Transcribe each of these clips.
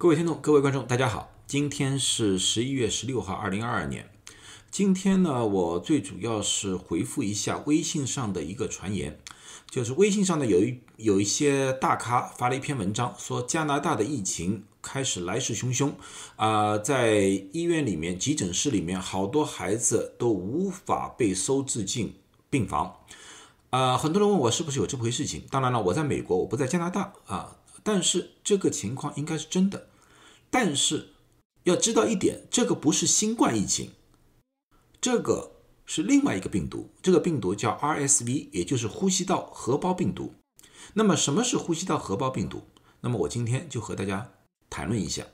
各位听众、各位观众，大家好，今天是十一月十六号，二零二二年。今天呢，我最主要是回复一下微信上的一个传言，就是微信上呢有一有一些大咖发了一篇文章，说加拿大的疫情开始来势汹汹，啊，在医院里面、急诊室里面，好多孩子都无法被收治进病房。啊，很多人问我是不是有这回事情？当然了，我在美国，我不在加拿大啊。但是这个情况应该是真的，但是要知道一点，这个不是新冠疫情，这个是另外一个病毒，这个病毒叫 RSV，也就是呼吸道合胞病毒。那么什么是呼吸道合胞病毒？那么我今天就和大家谈论一下，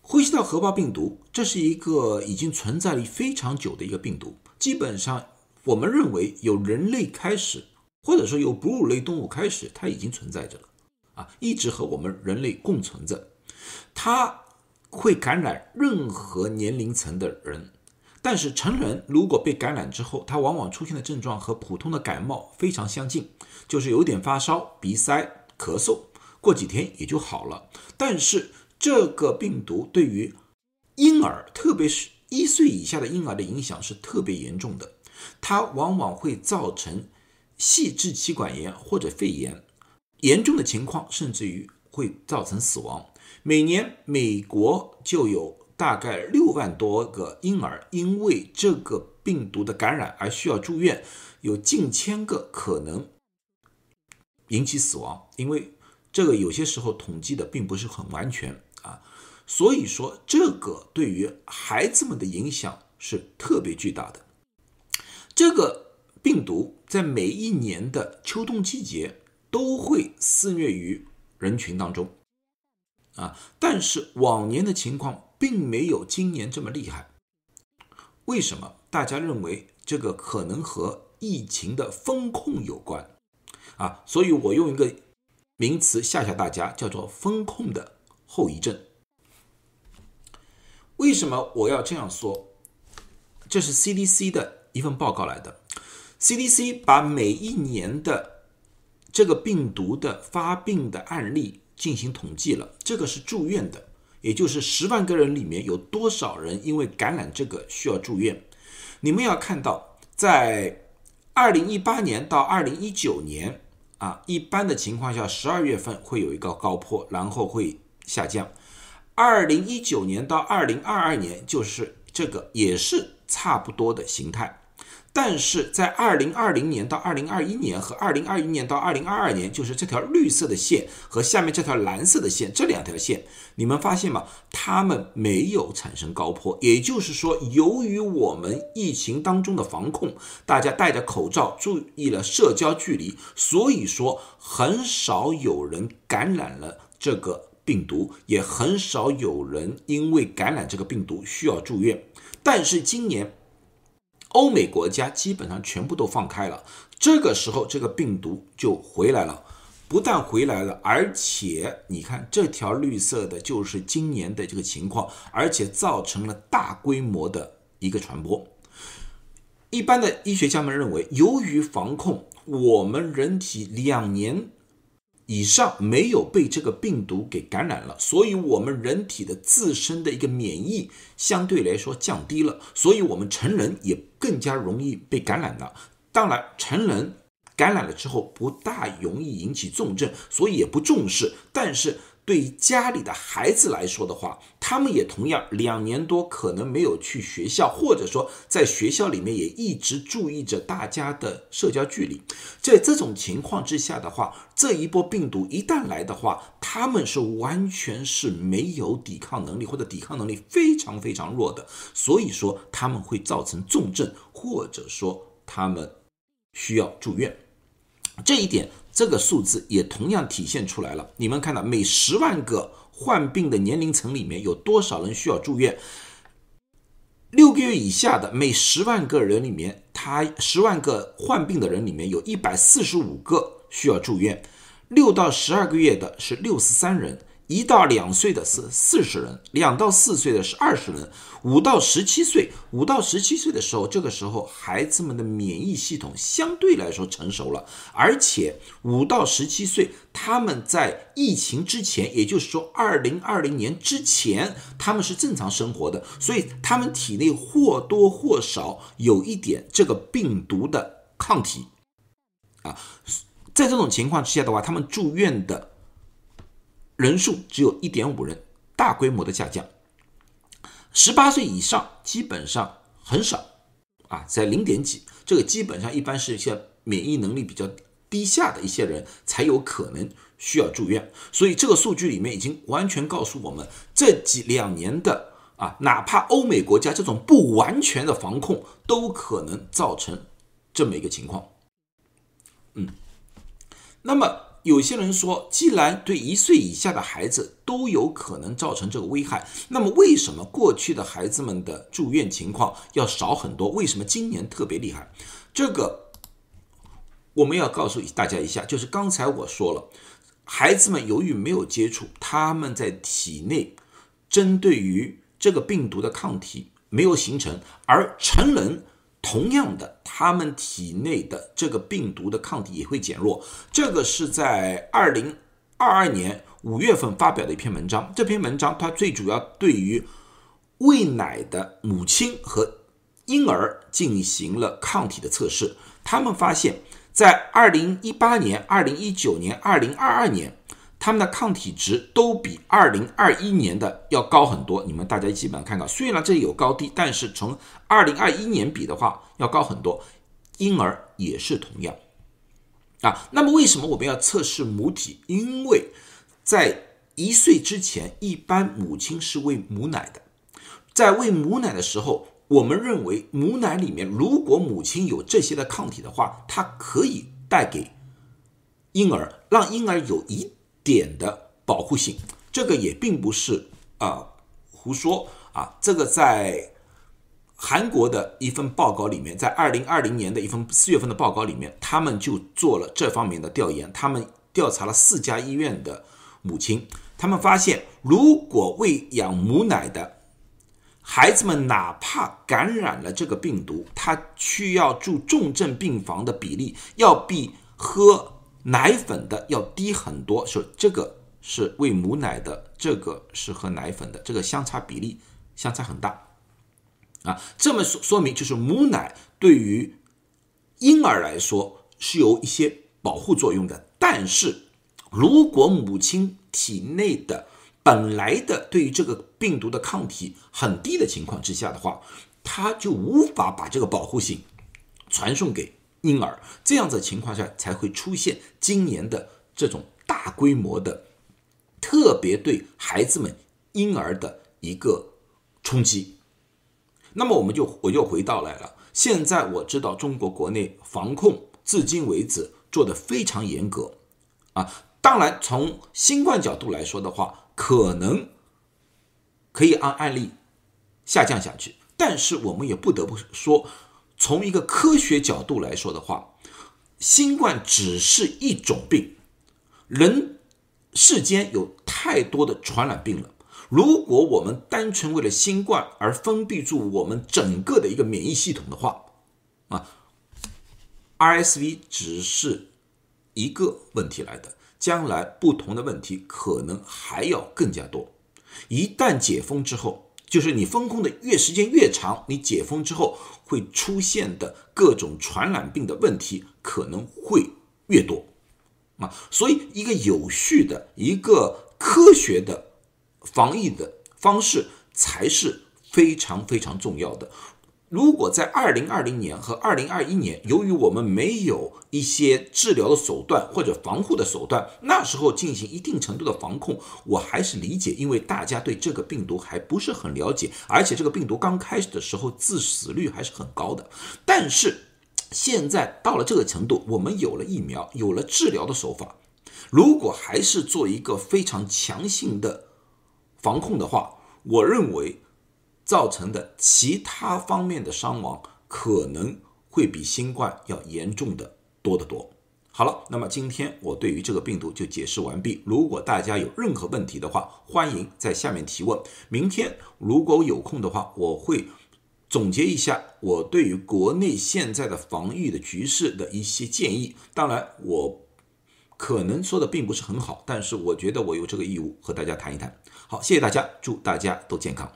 呼吸道合胞病毒，这是一个已经存在了非常久的一个病毒，基本上我们认为有人类开始。或者说由哺乳类动物开始，它已经存在着了，啊，一直和我们人类共存着。它会感染任何年龄层的人，但是成人如果被感染之后，它往往出现的症状和普通的感冒非常相近，就是有点发烧、鼻塞、咳嗽，过几天也就好了。但是这个病毒对于婴儿，特别是一岁以下的婴儿的影响是特别严重的，它往往会造成。细支气管炎或者肺炎，严重的情况甚至于会造成死亡。每年美国就有大概六万多个婴儿因为这个病毒的感染而需要住院，有近千个可能引起死亡。因为这个有些时候统计的并不是很完全啊，所以说这个对于孩子们的影响是特别巨大的。这个。病毒在每一年的秋冬季节都会肆虐于人群当中，啊，但是往年的情况并没有今年这么厉害。为什么？大家认为这个可能和疫情的风控有关，啊，所以我用一个名词吓吓大家，叫做“风控的后遗症”。为什么我要这样说？这是 CDC 的一份报告来的。CDC 把每一年的这个病毒的发病的案例进行统计了，这个是住院的，也就是十万个人里面有多少人因为感染这个需要住院。你们要看到，在二零一八年到二零一九年啊，一般的情况下，十二月份会有一个高坡，然后会下降。二零一九年到二零二二年，就是这个也是差不多的形态。但是在二零二零年到二零二一年和二零二一年到二零二二年，就是这条绿色的线和下面这条蓝色的线这两条线，你们发现吗？它们没有产生高坡，也就是说，由于我们疫情当中的防控，大家戴着口罩，注意了社交距离，所以说很少有人感染了这个病毒，也很少有人因为感染这个病毒需要住院。但是今年。欧美国家基本上全部都放开了，这个时候这个病毒就回来了，不但回来了，而且你看这条绿色的就是今年的这个情况，而且造成了大规模的一个传播。一般的医学家们认为，由于防控，我们人体两年。以上没有被这个病毒给感染了，所以我们人体的自身的一个免疫相对来说降低了，所以我们成人也更加容易被感染了。当然，成人感染了之后不大容易引起重症，所以也不重视。但是，对于家里的孩子来说的话，他们也同样两年多可能没有去学校，或者说在学校里面也一直注意着大家的社交距离。在这种情况之下的话，这一波病毒一旦来的话，他们是完全是没有抵抗能力，或者抵抗能力非常非常弱的，所以说他们会造成重症，或者说他们需要住院。这一点。这个数字也同样体现出来了。你们看到每十万个患病的年龄层里面有多少人需要住院？六个月以下的每十万个人里面，他十万个患病的人里面有一百四十五个需要住院。六到十二个月的是六十三人，一到两岁的是四十人，两到四岁的是二十人，五到十七岁，五到十七岁的时候，这个时候孩子们的免疫系统相对来说成熟了，而且五到十七岁，他们在疫情之前，也就是说二零二零年之前，他们是正常生活的，所以他们体内或多或少有一点这个病毒的抗体，啊，在这种情况之下的话，他们住院的。人数只有一点五人，大规模的下降。十八岁以上基本上很少啊，在零点几，这个基本上一般是一些免疫能力比较低下的一些人才有可能需要住院。所以这个数据里面已经完全告诉我们，这几两年的啊，哪怕欧美国家这种不完全的防控，都可能造成这么一个情况。嗯，那么。有些人说，既然对一岁以下的孩子都有可能造成这个危害，那么为什么过去的孩子们的住院情况要少很多？为什么今年特别厉害？这个我们要告诉大家一下，就是刚才我说了，孩子们由于没有接触，他们在体内针对于这个病毒的抗体没有形成，而成人。同样的，他们体内的这个病毒的抗体也会减弱。这个是在二零二二年五月份发表的一篇文章。这篇文章它最主要对于喂奶的母亲和婴儿进行了抗体的测试。他们发现，在二零一八年、二零一九年、二零二二年。他们的抗体值都比二零二一年的要高很多，你们大家基本上看到，虽然这里有高低，但是从二零二一年比的话要高很多。婴儿也是同样啊。那么为什么我们要测试母体？因为在一岁之前，一般母亲是喂母奶的，在喂母奶的时候，我们认为母奶里面如果母亲有这些的抗体的话，它可以带给婴儿，让婴儿有一。点的保护性，这个也并不是啊胡说啊。这个在韩国的一份报告里面，在二零二零年的一份四月份的报告里面，他们就做了这方面的调研。他们调查了四家医院的母亲，他们发现，如果喂养母奶的孩子们，哪怕感染了这个病毒，他需要住重症病房的比例，要比喝。奶粉的要低很多，说这个是喂母奶的，这个是喝奶粉的，这个相差比例相差很大啊。这么说说明就是母奶对于婴儿来说是有一些保护作用的，但是如果母亲体内的本来的对于这个病毒的抗体很低的情况之下的话，它就无法把这个保护性传送给。婴儿这样子情况下才会出现今年的这种大规模的、特别对孩子们、婴儿的一个冲击。那么我们就我又回到来了。现在我知道中国国内防控至今为止做的非常严格啊。当然，从新冠角度来说的话，可能可以按案例下降下去，但是我们也不得不说。从一个科学角度来说的话，新冠只是一种病，人世间有太多的传染病了。如果我们单纯为了新冠而封闭住我们整个的一个免疫系统的话，啊，RSV 只是一个问题来的，将来不同的问题可能还要更加多。一旦解封之后，就是你封控的越时间越长，你解封之后会出现的各种传染病的问题可能会越多啊，所以一个有序的一个科学的防疫的方式才是非常非常重要的。如果在二零二零年和二零二一年，由于我们没有一些治疗的手段或者防护的手段，那时候进行一定程度的防控，我还是理解，因为大家对这个病毒还不是很了解，而且这个病毒刚开始的时候致死率还是很高的。但是现在到了这个程度，我们有了疫苗，有了治疗的手法，如果还是做一个非常强性的防控的话，我认为。造成的其他方面的伤亡可能会比新冠要严重的多得多，好了，那么今天我对于这个病毒就解释完毕。如果大家有任何问题的话，欢迎在下面提问。明天如果有空的话，我会总结一下我对于国内现在的防御的局势的一些建议。当然，我可能说的并不是很好，但是我觉得我有这个义务和大家谈一谈。好，谢谢大家，祝大家都健康。